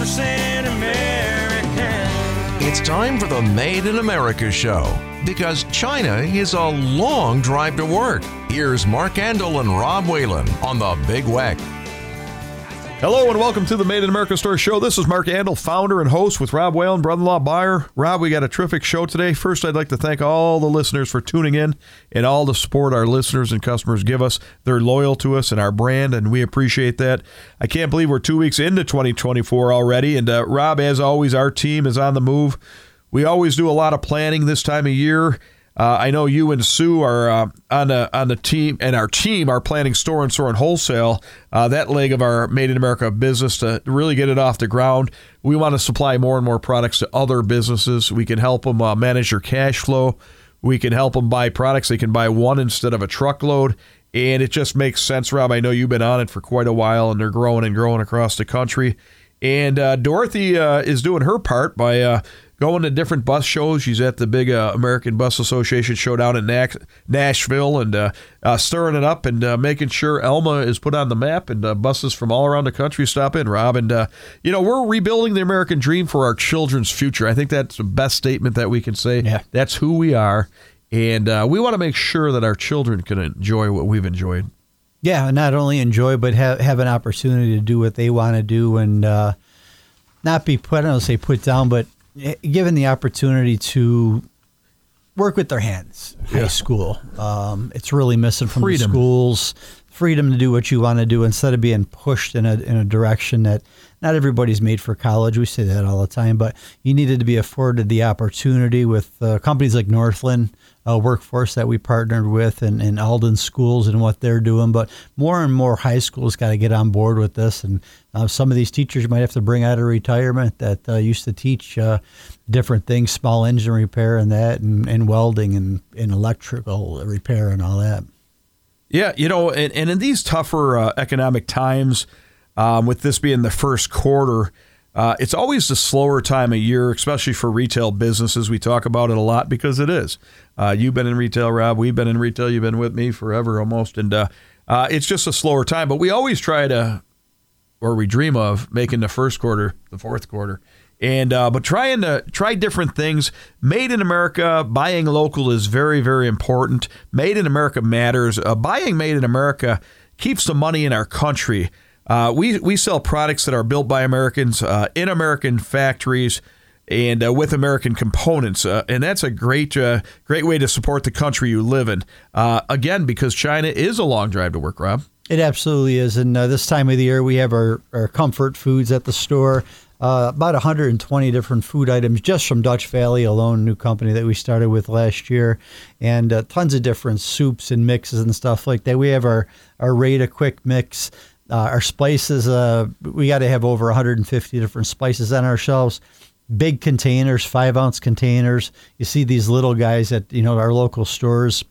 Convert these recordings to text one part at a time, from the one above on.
100% American. It's time for the Made in America show because China is a long drive to work. Here's Mark Andol and Rob Whalen on the Big Weck. Hello and welcome to the Made in America Store Show. This is Mark Andol, founder and host with Rob Whalen, brother-in-law buyer. Rob, we got a terrific show today. First, I'd like to thank all the listeners for tuning in and all the support our listeners and customers give us. They're loyal to us and our brand, and we appreciate that. I can't believe we're two weeks into 2024 already. And uh, Rob, as always, our team is on the move. We always do a lot of planning this time of year. Uh, I know you and Sue are uh, on the on the team, and our team are planning store and store and wholesale. Uh, that leg of our Made in America business to really get it off the ground. We want to supply more and more products to other businesses. We can help them uh, manage their cash flow. We can help them buy products. They can buy one instead of a truckload, and it just makes sense, Rob. I know you've been on it for quite a while, and they're growing and growing across the country. And uh, Dorothy uh, is doing her part by going to different bus shows. She's at the big uh, American Bus Association show down in Nashville and uh, uh, stirring it up and uh, making sure Elma is put on the map and uh, buses from all around the country stop in, Rob. And, uh, you know, we're rebuilding the American dream for our children's future. I think that's the best statement that we can say. Yeah. That's who we are. And we want to make sure that our children can enjoy what we've enjoyed. Yeah, not only enjoy, but have, have an opportunity to do what they want to do and not be put, I don't say put down, but given the opportunity to work with their hands, high school, um, it's really missing from Freedom. the schools. Freedom to do what you want to do instead of being pushed in a in a direction that not everybody's made for college. We say that all the time, but you needed to be afforded the opportunity with uh, companies like Northland uh, workforce that we partnered with and, and Alden schools and what they're doing. But more and more high schools got to get on board with this. And uh, some of these teachers might have to bring out of retirement that uh, used to teach uh, different things, small engine repair and that, and, and welding and, and electrical repair and all that. Yeah, you know, and, and in these tougher uh, economic times, um, with this being the first quarter, uh, it's always the slower time of year, especially for retail businesses. We talk about it a lot because it is. Uh, you've been in retail, Rob. We've been in retail. You've been with me forever almost. And uh, uh, it's just a slower time. But we always try to, or we dream of, making the first quarter the fourth quarter. And uh, but trying to try different things. Made in America, buying local is very very important. Made in America matters. Uh, buying made in America keeps the money in our country. Uh, we we sell products that are built by Americans uh, in American factories and uh, with American components, uh, and that's a great uh, great way to support the country you live in. Uh, again, because China is a long drive to work, Rob. It absolutely is. And this time of the year, we have our, our comfort foods at the store. Uh, about 120 different food items just from Dutch Valley alone, new company that we started with last year, and uh, tons of different soups and mixes and stuff like that. We have our our Rata Quick Mix, uh, our spices. Uh, we got to have over 150 different spices on our shelves. Big containers, five ounce containers. You see these little guys at you know our local stores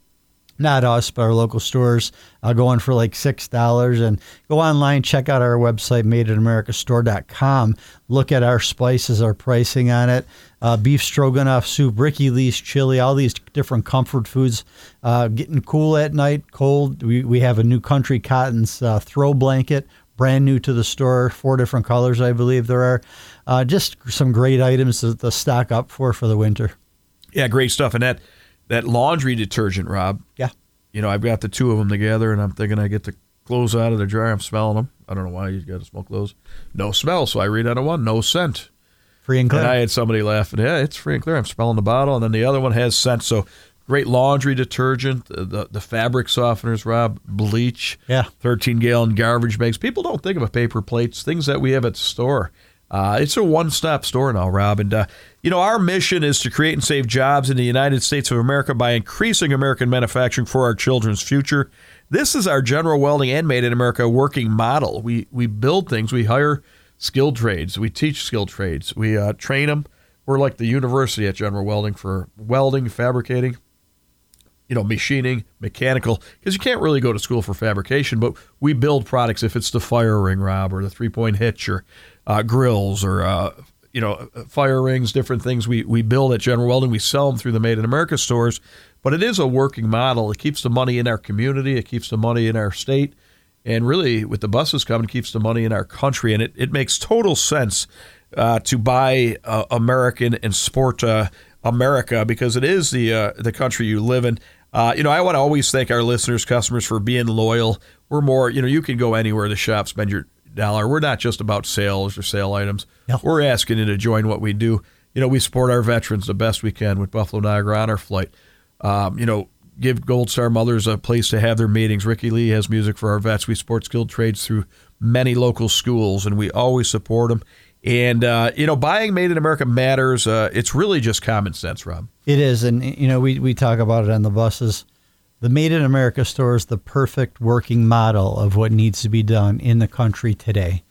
not us, but our local stores, uh, going for like $6. And go online, check out our website, madeinamericastore.com. Look at our spices, our pricing on it. Uh, beef stroganoff soup, Ricky Lee's chili, all these different comfort foods. Uh, getting cool at night, cold. We, we have a new Country Cotton's uh, throw blanket, brand new to the store, four different colors, I believe there are. Uh, just some great items to, to stock up for for the winter. Yeah, great stuff. And that that laundry detergent, Rob. Yeah. You know, I've got the two of them together, and I'm thinking I get the clothes out of the dryer. I'm smelling them. I don't know why you got to smell clothes. No smell, so I read out of one. No scent. Free and clear. And I had somebody laughing. Yeah, it's free and clear. I'm smelling the bottle, and then the other one has scent. So great laundry detergent, the, the, the fabric softeners, Rob, bleach. Yeah. 13 gallon garbage bags. People don't think of paper plates, things that we have at the store. Uh, it's a one stop store now, Rob. And, uh, you know, our mission is to create and save jobs in the United States of America by increasing American manufacturing for our children's future. This is our General Welding and Made in America working model. We, we build things, we hire skilled trades, we teach skilled trades, we uh, train them. We're like the university at General Welding for welding, fabricating, you know, machining, mechanical, because you can't really go to school for fabrication, but we build products if it's the fire ring, Rob, or the three point hitch, or uh, grills, or, uh, you know, fire rings, different things we, we build at General Welding. We sell them through the Made in America stores, but it is a working model. It keeps the money in our community, it keeps the money in our state, and really, with the buses coming, keeps the money in our country. And it, it makes total sense uh, to buy uh, American and support uh, America because it is the uh, the country you live in. Uh, you know, I want to always thank our listeners, customers for being loyal. We're more, you know, you can go anywhere to shop, spend your dollar. We're not just about sales or sale items. Yep. We're asking you to join what we do. You know, we support our veterans the best we can with Buffalo Niagara Honor Flight. Um, you know, give Gold Star Mothers a place to have their meetings. Ricky Lee has music for our vets. We support skilled trades through many local schools, and we always support them. And uh, you know, buying made in America matters. Uh, it's really just common sense, Rob. It is, and you know, we we talk about it on the buses. The Made in America store is the perfect working model of what needs to be done in the country today.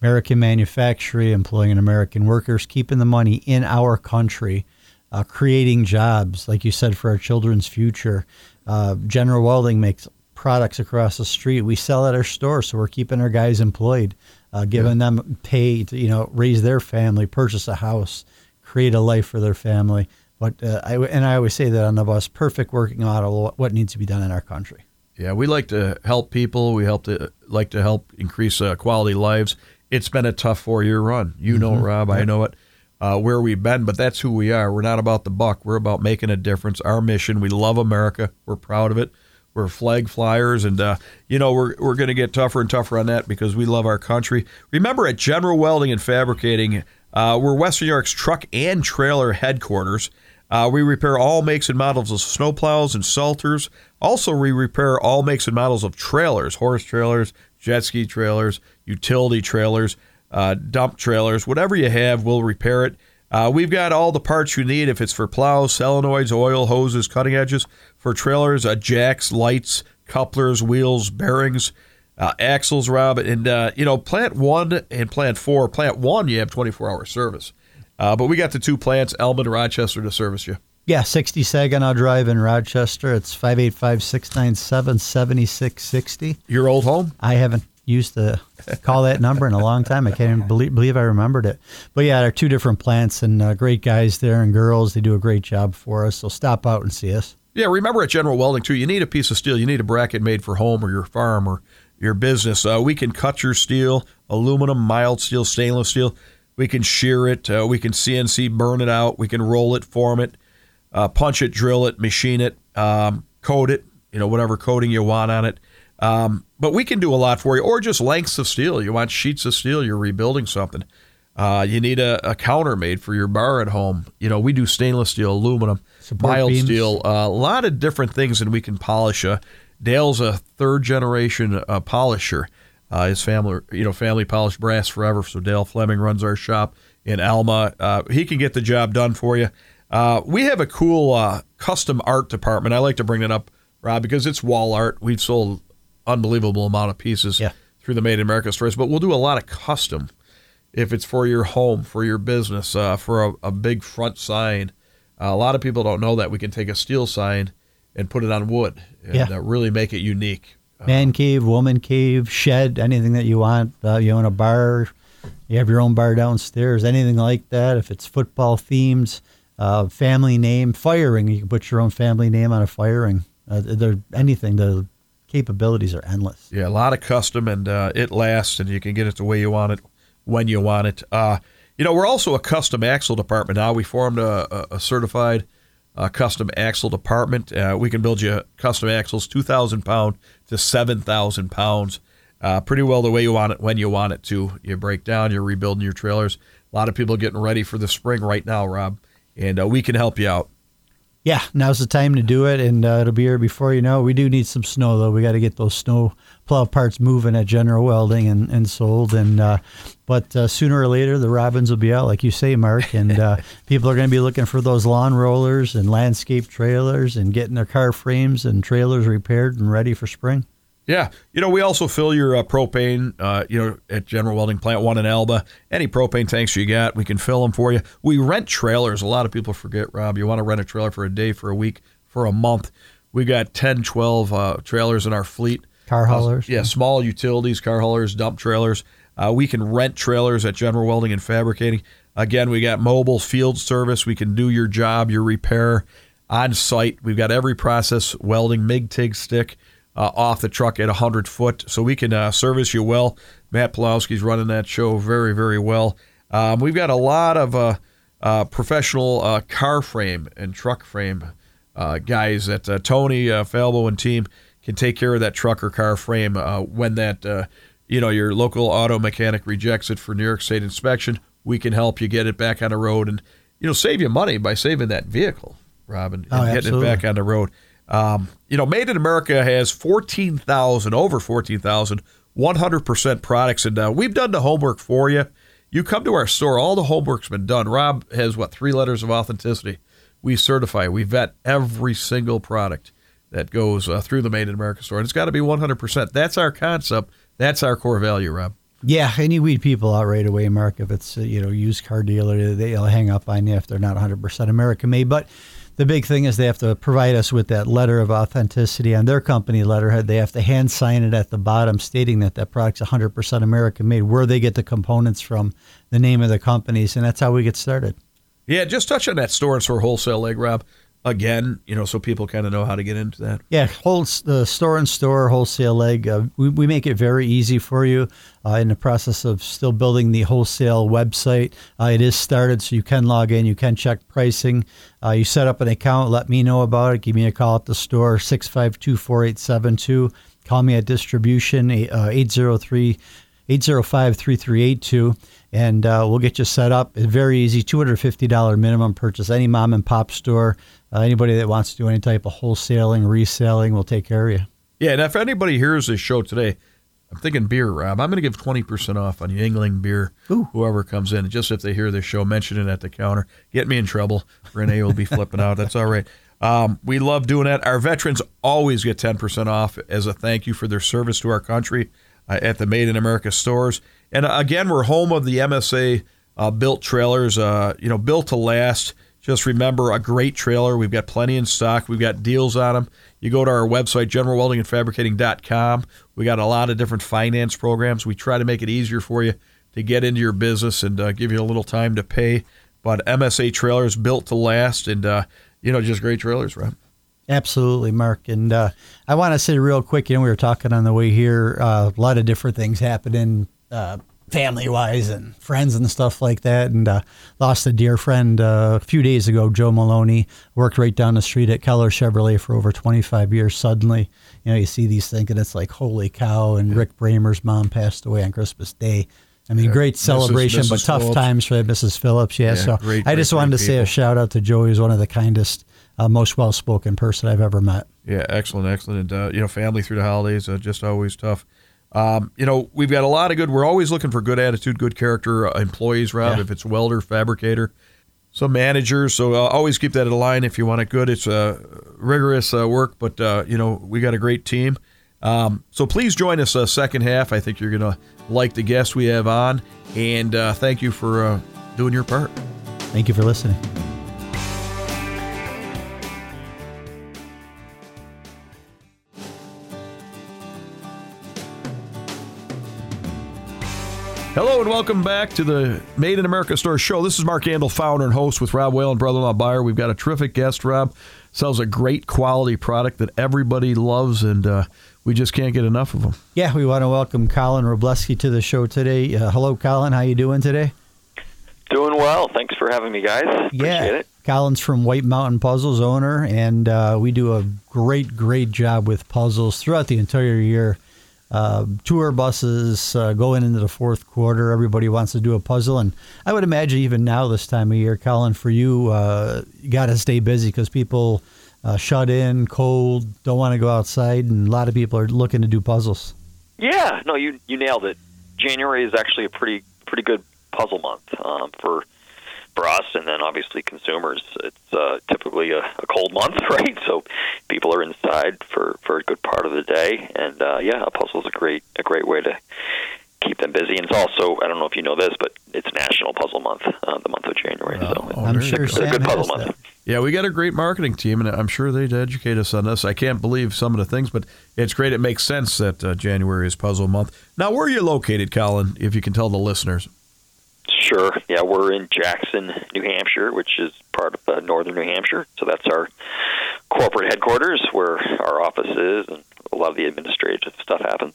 American manufacturing, employing American workers, keeping the money in our country, uh, creating jobs, like you said, for our children's future. Uh, General Welding makes products across the street. We sell at our store, so we're keeping our guys employed, uh, giving them pay to you know raise their family, purchase a house, create a life for their family. But uh, I and I always say that on the bus, perfect working model. What, needs to be done in our country. Yeah, we like to help people. We help to like to help increase uh, quality lives. It's been a tough four year run. You know, it, Rob. I know it. Uh, where we've been, but that's who we are. We're not about the buck. We're about making a difference. Our mission. We love America. We're proud of it. We're flag flyers, and uh, you know we're we're going to get tougher and tougher on that because we love our country. Remember, at General Welding and Fabricating, uh, we're Western New York's truck and trailer headquarters. Uh, we repair all makes and models of snowplows and salters. Also, we repair all makes and models of trailers, horse trailers, jet ski trailers, utility trailers, uh, dump trailers, whatever you have, we'll repair it. Uh, we've got all the parts you need if it's for plows, solenoids, oil, hoses, cutting edges, for trailers, uh, jacks, lights, couplers, wheels, bearings, uh, axles, Rob. And, uh, you know, plant one and plant four. Plant one, you have 24 hour service. Uh, but we got the two plants, Elma and Rochester, to service you. Yeah, 60 Saginaw Drive in Rochester. It's 585 697 7660. Your old home? I haven't used to call that number in a long time. I can't even believe, believe I remembered it. But yeah, there are two different plants and uh, great guys there and girls. They do a great job for us. So stop out and see us. Yeah, remember at General Welding too, you need a piece of steel. You need a bracket made for home or your farm or your business. Uh, we can cut your steel, aluminum, mild steel, stainless steel. We can shear it. Uh, we can CNC burn it out. We can roll it, form it, uh, punch it, drill it, machine it, um, coat it. You know, whatever coating you want on it. Um, but we can do a lot for you, or just lengths of steel. You want sheets of steel. You're rebuilding something. Uh, you need a, a, counter made for your bar at home. You know, we do stainless steel, aluminum, Support mild beams. steel, uh, a lot of different things, and we can polish. Uh, Dale's a third generation uh, polisher. Uh, his family, you know, family polished brass forever. So Dale Fleming runs our shop in Elma. Uh, he can get the job done for you. Uh, we have a cool uh, custom art department. I like to bring it up, Rob, because it's wall art. We've sold unbelievable amount of pieces Yeah. through the Made in America stores, but we'll do a lot of custom. If it's for your home, for your business, uh, for a, a big front sign, uh, a lot of people don't know that we can take a steel sign and put it on wood and Yeah. uh, really make it unique. Man cave, woman cave, shed, anything that you want. Uh, you own a bar, you have your own bar downstairs, anything like that. If it's football themed, uh, family name, firing, you can put your own family name on a firing. Uh, there, anything. The capabilities are endless. Yeah, a lot of custom, and uh, it lasts, and you can get it the way you want it, when you want it. Uh, you know, we're also a custom axle department now. We formed a, a, certified uh, custom axle department. Uh, we can build you custom axles, two thousand pound to seven thousand pounds, uh, pretty well the way you want it, when you want it to. You break down, you're rebuilding your trailers. A lot of people getting ready for the spring right now, Rob, and uh, we can help you out. Yeah, now's the time to do it, and uh, it'll be here before you know. We do need some snow, though. We got to get those snow plow parts moving at General Welding and, and sold. And uh, but uh, sooner or later, the robins will be out, like you say, Mark, and uh, people are going to be looking for those lawn rollers and landscape trailers and getting their car frames and trailers repaired and ready for spring. Yeah, you know, we also fill your uh, propane, uh, you know, at General Welding Plant 1 in Elma. Any propane tanks you got, we can fill them for you. We rent trailers. A lot of people forget, Rob, you want to rent a trailer for a day, for a week, for a month. We got 10, 12 uh, trailers in our fleet. Car haulers. Yeah, small utilities, car haulers, dump trailers. Uh, we can rent trailers at General Welding and Fabricating. Again, we got mobile field service. We can do your job, your repair on site. We've got every process welding, MIG, TIG, stick uh, off the truck at 100 foot. So we can uh, service you well. Matt Pulowski's running that show very, very well. Um, we've got a lot of uh, uh, professional uh, car frame and truck frame uh, guys that uh, Tony uh, Falbo and team can take care of that truck or car frame uh, when that uh, you know your local auto mechanic rejects it for New York State inspection. We can help you get it back on the road and you know save you money by saving that vehicle, Robin, and Oh, getting absolutely. it back on the road. Um, you know, Made in America has 14,000, over 14,000, 100% products. And uh, we've done the homework for you. You come to our store, all the homework's been done. Rob has, what, three letters of authenticity. We certify, we vet every single product that goes uh, through the Made in America store. And it's got to be 100%. That's our concept. That's our core value, Rob. Yeah, and you weed people out right away, Mark. If it's you know used car dealer, they'll hang up on you if they're not 100% American made. But the big thing is they have to provide us with that letter of authenticity on their company letterhead. They have to hand sign it at the bottom, stating that that product's 100% American made. Where they get the components from, the name of the companies, and that's how we get started. Yeah, just touch on that store and store wholesale leg, Rob. Again, you know, so people kind of know how to get into that. Yeah, whole the store and store wholesale leg. Uh, we, we make it very easy for you. Uh, in the process of still building the wholesale website, uh, it is started, so you can log in, you can check pricing. Uh, you set up an account, let me know about it. Give me a call at the store 652-4872. Call me at distribution uh, 803 805 3382 and uh, we'll get you set up. It's very easy, $250 minimum purchase. Any mom and pop store, uh, anybody that wants to do any type of wholesaling, reselling, we'll take care of you. Yeah, and if anybody hears this show today, I'm thinking beer, Rob. I'm going to give 20% off on Yuengling beer. Ooh. Whoever comes in, just if they hear this show, mention it at the counter. Get me in trouble. Renee will be flipping out. That's all right. Um, we love doing that. Our veterans always get 10% off as a thank you for their service to our country uh, at the Made in America stores. And uh, again, we're home of the MSA uh, built trailers, uh, you know, built to last. Just remember a great trailer. We've got plenty in stock. We've got deals on them. You go to our website, generalweldingandfabricating.com. We got a lot of different finance programs. We try to make it easier for you to get into your business and uh, give you a little time to pay. But MSA trailers built to last and, uh, you know, just great trailers, Rob. Absolutely, Mark. And uh, I want to say real quick, you know, we were talking on the way here, a lot of different things happening uh, family wise and friends and stuff like that. And uh, lost a dear friend uh, a few days ago, Joe Maloney, worked right down the street at Keller Chevrolet for over 25 years. Suddenly, you know, you see these things and it's like, holy cow. And Rick Bramer's mom passed away on Christmas Day. I mean, Yeah. great Mrs. celebration, but tough Phillips. times for Mrs. Phillips. Yeah, Yeah, so great, I just great, wanted great to say a shout out to Joe. He's one of the kindest, uh, most well spoken person I've ever met. Yeah, excellent, excellent. And, uh, you know, family through the holidays, uh, just always tough. Um, you know, we've got a lot of good, we're always looking for good attitude, good character uh, employees, Rob, Yeah. if it's welder, fabricator, some managers. So uh, always keep that in line if you want it good. It's uh, rigorous uh, work, but, uh, you know, we got a great team. Um, so please join us uh, second half. I think you're going to like the guests we have on. And uh, thank you for uh, doing your part. Thank you for listening. Hello and welcome back to the Made in America Store Show. This is Mark Andol, founder and host with Rob Whalen brother-in-law Buyer. We've got a terrific guest. Rob sells a great quality product that everybody loves, and uh, we just can't get enough of them. Yeah, we want to welcome Colin Robleski to the show today. Uh, hello, Colin. How you doing today? Doing well. Thanks for having me, guys. Appreciate yeah, it. Colin's from White Mountain Puzzles, owner, and uh, we do a great, great job with puzzles throughout the entire year. Uh, tour buses uh, going into the fourth quarter. Everybody wants to do a puzzle, and I would imagine even now this time of year, Colin, for you, uh, you got to stay busy because people uh, shut in, cold, don't want to go outside, and a lot of people are looking to do puzzles. Yeah, no, you you nailed it. January is actually a pretty pretty good puzzle month um, for for us, and then obviously consumers. It's uh, typically a, a cold month, right? So people are inside for for a good part of the day, and uh, yeah, a puzzle is a great a great way to keep them busy. And it's also I don't know if you know this, but it's National Puzzle Month, uh, the month of January. so Oh, I'm sure good. it's a good puzzle month. that. Yeah, we got a great marketing team, and I'm sure they'd educate us on this. I can't believe some of the things, but it's great. It makes sense that uh, January is Puzzle Month. Now, where are you located, Colin, if you can tell the listeners? Sure. Yeah, we're in Jackson, New Hampshire, which is part of uh, northern New Hampshire. So that's our corporate headquarters where our office is and a lot of the administrative stuff happens.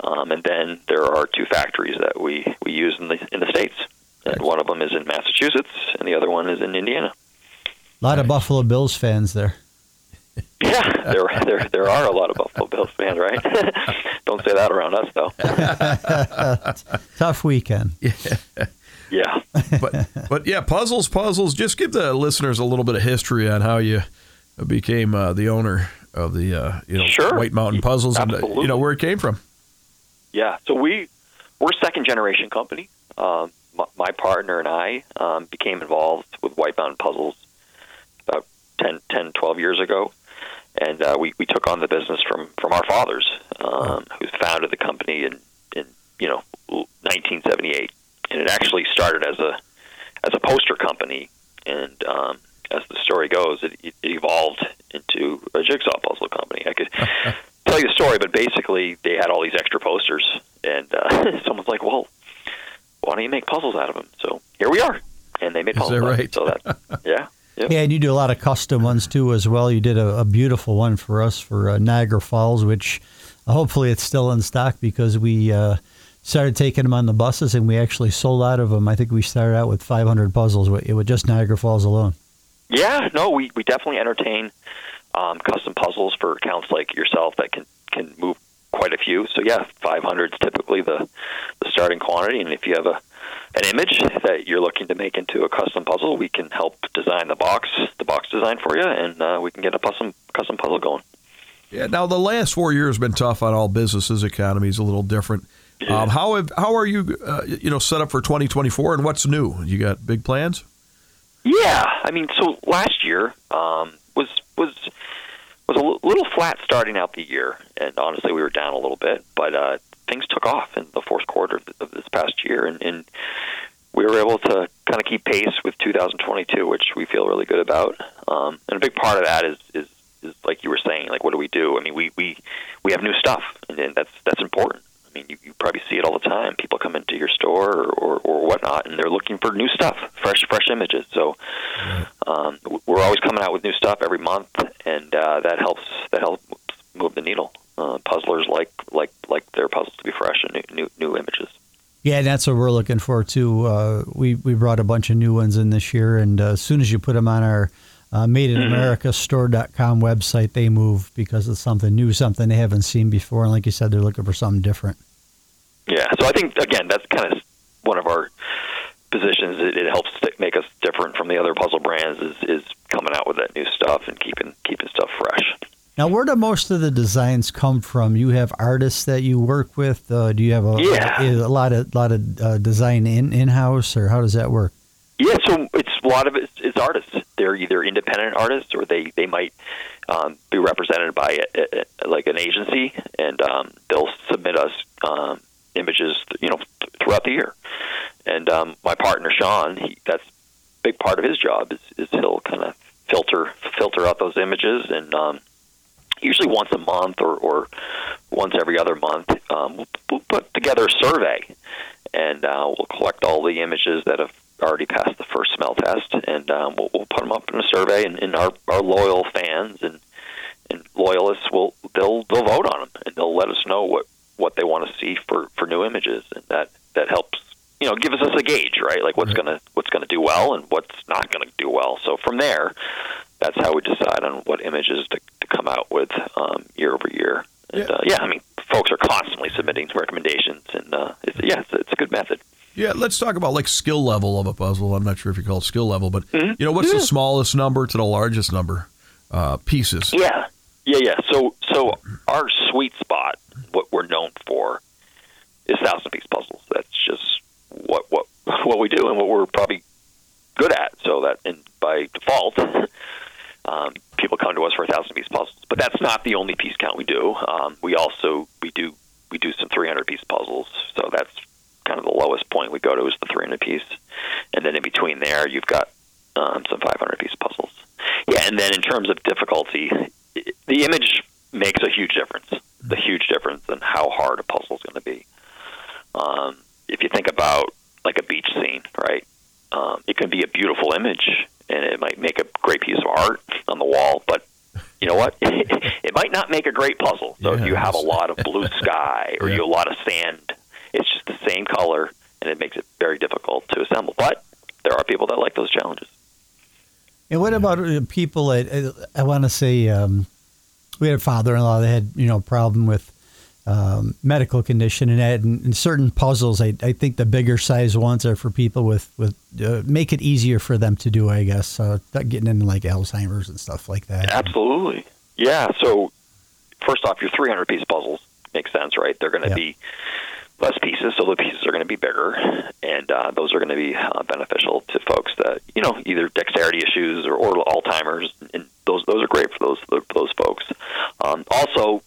Um, and then there are two factories that we, we use in the in the states. Uh, them is in Massachusetts, and the other one is in Indiana. A lot of Buffalo Bills fans there. Yeah, there there there are a lot of Buffalo Bills fans, right? Don't say that around us, though. Tough weekend. Yeah. But but yeah, puzzles, puzzles. Just give the listeners a little bit of history on how you became uh, the owner of the uh, you know Sure. White Mountain Puzzles and uh, you know where it came from. Yeah, so we we're a second generation company. Um, my, my partner and I um, became involved with White Mountain Puzzles about 10, 10 12 years ago, and uh, we, we took on the business from, from our fathers, um, who founded the company in, in you know 1978, and it actually started as a as a poster company, and um, as the story goes, it, it evolved into a jigsaw puzzle company. I could tell you the story, but basically they had all these extra posters, and uh, someone's like, "Well, why don't you make puzzles out of them?" So here we are, and they made Is puzzles. that right? So that, yeah, yep. Yeah, and you do a lot of custom ones too, as well. You did a, a beautiful one for us for uh, Niagara Falls, which uh, hopefully it's still in stock because we uh, started taking them on the buses and we actually sold out of them. I think we started out with 500 puzzles with, it with just Niagara Falls alone. Yeah, no, we, we definitely entertain um, custom puzzles for accounts like yourself that can can move quite a few. So yeah, 500 is typically the the starting quantity, and if you have a an image that you're looking to make into a custom puzzle, we can help design the box, the box design for you, and uh, we can get a custom custom puzzle going. Yeah. Now the last four years have been tough on all businesses. Economy is a little different. Um, how have, how are you uh, you know set up for 2024 and what's new? You got big plans? Yeah, I mean, so last year um, was was was a little flat starting out the year, and honestly, we were down a little bit, but uh, things took off in the fourth quarter of, this past year, and, and we were able to kind of keep pace with 2022, which we feel really good about. Um, and a big part of that is is is like you were saying, like what do we do? I mean, we we we have new stuff, and, and that's that's important. I mean, you, you probably see it all the time. People come into your store or, or, or whatnot, and they're looking for new stuff, fresh, fresh images. So um, we're always coming out with new stuff every month, and uh, that helps that helps move the needle. Uh, puzzlers like like like their puzzles to be fresh and new new, new images. Yeah, and that's what we're looking for too. Uh, we we brought a bunch of new ones in this year, and uh, as soon as you put them on our uh, Made in America Store.com website, they move because it's something new, something they haven't seen before. And like you said, they're looking for something different. Yeah, so I think again that's kind of one of our positions. It, it helps make us different from the other puzzle brands. Is is coming out with that new stuff and keeping keeping stuff fresh. Now, where do most of the designs come from? You have artists that you work with. Uh, do you have a, Yeah. a, a lot of lot of uh, design in in house, or how does that work? Yeah, so it's a lot of it is artists. They're either independent artists or they they might um, be represented by a, a, like an agency, and um, they'll submit us um, images, you know, th- throughout the year. And um, my partner Sean, he, that's a big part of his job is, is he'll kind of filter filter out those images, and um, usually once a month or, or once every other month, um, we'll, we'll put together a survey, and uh, we'll collect all the images that have already passed the first smell test, and um, we'll, we'll put them up in a survey, and, and our, our loyal fans and and loyalists will they'll they'll vote on them, and they'll let us know what what they want to see for for new images, and that that helps you know gives us a gauge, right? Like what's gonna what's gonna do well and what's not gonna do well. So from there, that's how we decide on what images to, to come out with um, year over year. And, Yeah. uh, yeah, I mean, folks are constantly submitting recommendations, and uh, it's, yeah, it's, it's a good method. Yeah, let's talk about like skill level of a puzzle. I'm not sure if you call it skill level, but Mm-hmm. you know what's the smallest number to the largest number uh, pieces? Yeah, yeah, yeah. So, so our sweet spot, what we're known for, is thousand piece puzzles. That's just what what what we do and what we're probably good at. So that, and by default, um, people come to us for a thousand piece puzzles. But that's not the only piece count we do. Um, we also we do we do some three hundred piece puzzles. So that's kind of the lowest point we go to is the three hundred piece, and then in between there, you've got um, some five hundred piece puzzles. Yeah, and then in terms of difficulty, the image makes a huge difference. The huge difference in how hard a puzzle is going to be. Um, if you think about like a beach scene, right? Um, it can be a beautiful image, and it might make a great piece of art on the wall, but you know what? it might not make a great puzzle. So if you have a lot of blue sky or Yeah. you a lot of sand, it's just the same color, and it makes it very difficult to assemble. But there are people that like those challenges. And what about uh, people uh, I want to say um, we had a father-in-law that had you know a problem with um, medical condition and that and, and certain puzzles. I, I think the bigger size ones are for people with with uh, make it easier for them to do. I guess uh, not getting into like Alzheimer's and stuff like that. Absolutely. Yeah. So first off, your 300 piece puzzles make sense, right? They're going to Yeah. be less pieces, so the pieces are going to be bigger, and uh, those are going to be uh, beneficial to folks that you know either dexterity issues or, or Alzheimer's, and those those are great for those those folks. Um, also,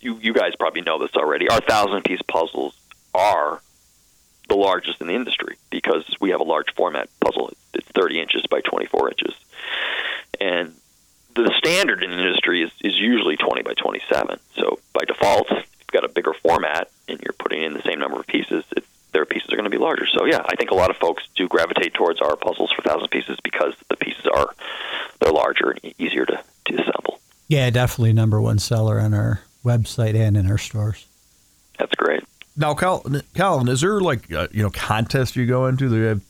you you guys probably know this already. Our thousand piece puzzles are the largest in the industry because we have a large format puzzle. It's 30 inches by 24 inches, and the standard in the industry is, is usually 20 by 27. So by default, got a bigger format and you're putting in the same number of pieces, it, their pieces are going to be larger. So yeah, I think a lot of folks do gravitate towards our puzzles for thousand pieces because the pieces are they're larger and easier to, to assemble. Yeah, definitely number one seller on our website and in our stores. That's great. Now, Cal, Calvin, is there like uh, you know contest you go into? Do you have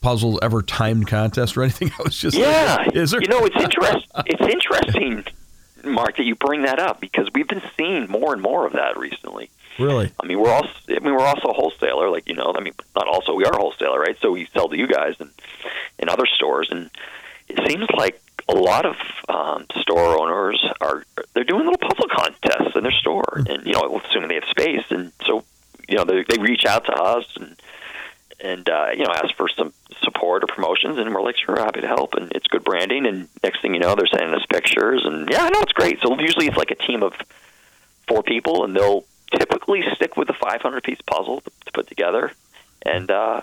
puzzle ever timed contest or anything? I was just Yeah, Is there? you know it's interest it's interesting, Mark, that you bring that up because we've been seeing more and more of that recently. really? I mean, we're also I mean we're also a wholesaler, like you know. I mean, not also we are a wholesaler, right? So we sell to you guys and in other stores, and it seems like a lot of um, store owners are they're doing little puzzle contests in their store, and you know, assuming they have space, and so you know they they reach out to us and and uh, you know ask for some support or promotions, and we're like, sure, happy to help, and it's good branding, and next thing you know, they're sending us pictures, and yeah, no, it's great. So usually it's like a team of four people, and they'll typically stick with the 500 piece puzzle to, put together. And uh,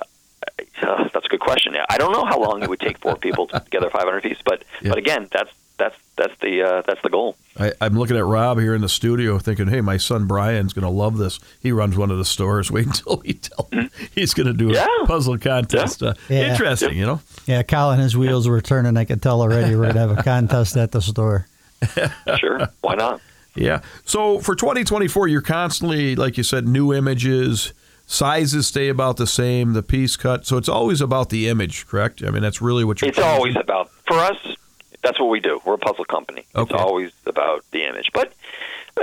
uh, that's a good question. I don't know how long it would take four people to put together 500 piece, but Yeah. but again, that's that's that's the uh, that's the goal. I, I'm looking at Rob here in the studio, thinking, "Hey, my son Brian's going to love this. He runs one of the stores. Wait until we tell him he's going to do a puzzle contest. Uh, Yeah. Interesting, you know. Yeah, Colin, his wheels were turning. I could tell already. We're gonna have a contest at the store. Sure, why not? Yeah. So for 2024, you're constantly, like you said, new images. Sizes stay about the same. The piece cut. So it's always about the image, correct? I mean, that's really what you're. It's always about for us. That's what we do. We're a puzzle company. Okay. It's always about the image. But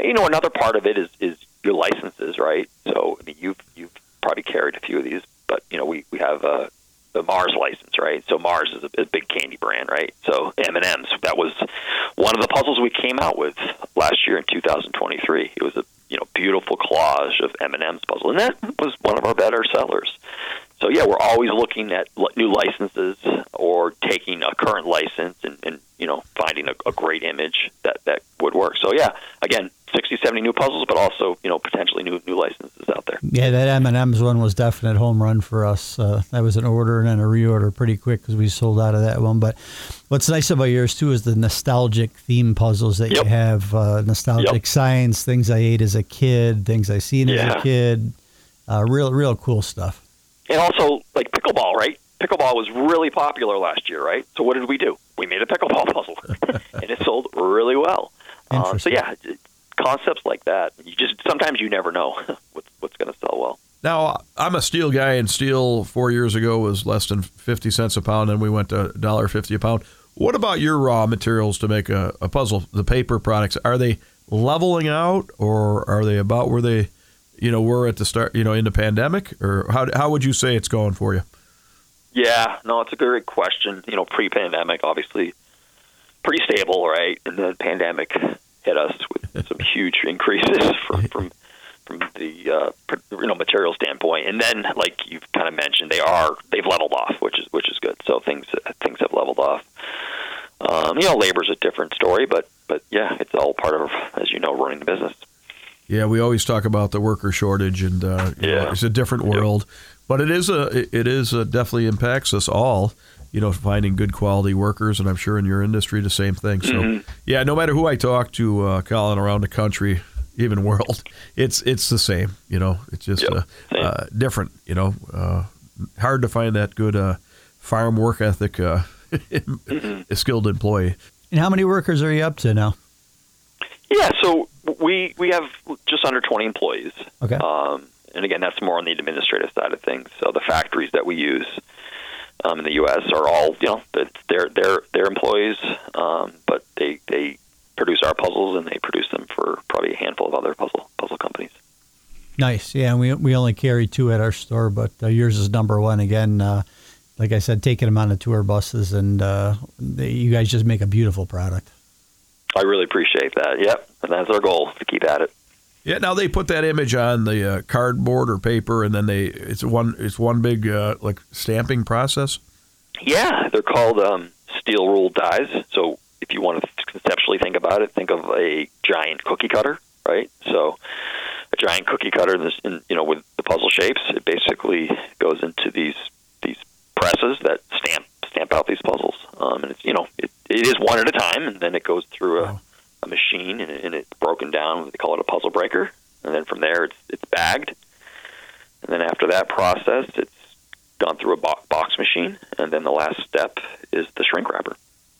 you know, another part of it is is your licenses, right? So I mean, you've you've probably carried a few of these, but you know, we we have uh, the Mars license, right? So Mars is a, a big candy brand, right? So M and M's. That was one of the puzzles we came out with last year in 2023. It was a you know beautiful collage of M and M's puzzle, and that was one of our better sellers. So yeah, we're always looking at new licenses or taking a current license and, and know finding a, a great image that that would work. So yeah, again, 60, 70 new puzzles, but also you know potentially new new licenses out there. Yeah, that M and M's one was definite home run for us. Uh, that was an order and then a reorder pretty quick because we sold out of that one. But what's nice about yours too is the nostalgic theme puzzles that Yep. you have. Uh, nostalgic Yep. signs, things I ate as a kid, things I seen as a kid. Uh, real, real cool stuff. And also like pickleball, right? Pickleball was really popular last year, right? So what did we do? We made a pickleball puzzle, and it sold really well. Um, so yeah, concepts like that. You just sometimes you never know what's what's going to sell well. Now, I'm a steel guy, and steel four years ago was less than 50 cents a pound, and we went to $1.50 a pound. What about your raw materials to make a, a puzzle? The paper products, are they leveling out, or are they about where they, you know, were at the start, you know, in the pandemic? Or how, how would you say it's going for you? Yeah, no, it's a great question. You know, pre-pandemic, obviously, pretty stable, right? And then pandemic hit us with some huge increases from from from the uh, you know material standpoint. And then, like you've kind of mentioned, they are they've leveled off, which is which is good. So things things have leveled off. Um, you know, labor's a different story, but but yeah, it's all part of as you know running the business. Yeah, we always talk about the worker shortage, and uh, you know, it's a different world, but it is a it- it is a, definitely impacts us all. You know, finding good quality workers, and I'm sure in your industry the same thing. So, Mm-hmm. yeah, no matter who I talk to, uh, Colin, around the country, even world, it's it's the same. You know, it's just Yep, uh, uh, different. You know, uh, hard to find that good uh, farm work ethic, uh, Mm-hmm. skilled employee. And how many workers are you up to now? Yeah, so we we have just under 20 employees. Okay. Um, and again, that's more on the administrative side of things. So the factories that we use, um, in the U.S. are all you know they're they're they're employees, um, but they they produce our puzzles and they produce them for probably a handful of other puzzle puzzle companies. Nice. Yeah, we we only carry two at our store, but uh, yours is number one again. Uh, like I said, taking them on the tour buses, and uh, they, you guys just make a beautiful product. I really appreciate that. Yep, and that's our goal to keep at it. Yeah. Now they put that image on the uh, cardboard or paper, and then they it's one it's one big uh, like stamping process. Yeah, they're called um, steel ruled dies. So if you want to conceptually think about it, think of a giant cookie cutter, right? So a giant cookie cutter, in this, in, you know, with the puzzle shapes, it basically goes into these these presses that stamp stamp out these puzzles. Um, and it's you know it, it is one at a time, and then it goes through a, a machine, and, and it's broken down. They call it a puzzle breaker, and then from there it's it's bagged, and then after that process, it's gone through a bo- box machine, and then the last step is the shrink wrapper.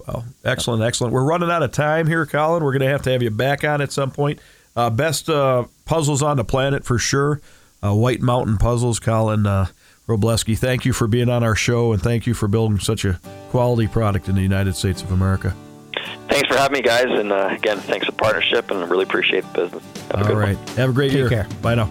Well, excellent, excellent. We're running out of time here, Colin. We're going to have to have you back on at some point. Uh, best uh, puzzles on the planet for sure. Uh, White Mountain Puzzles, Colin uh, Robleski. Thank you for being on our show, and thank you for building such a quality product in the United States of America. Thanks for having me, guys, and uh, again, thanks for the partnership, and I really appreciate the business. Have a All good right. one. Have a great year. Take year. care. Bye now.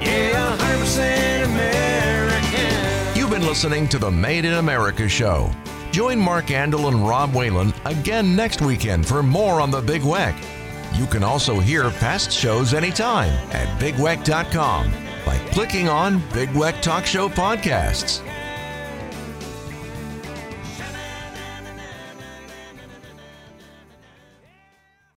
Yeah, 100% American. You've been listening to the Made in America show. Join Mark Andol and Rob Whalen again next weekend for more on the Big Weck. You can also hear past shows anytime at bigweck.com by clicking on Big Weck Talk Show Podcasts.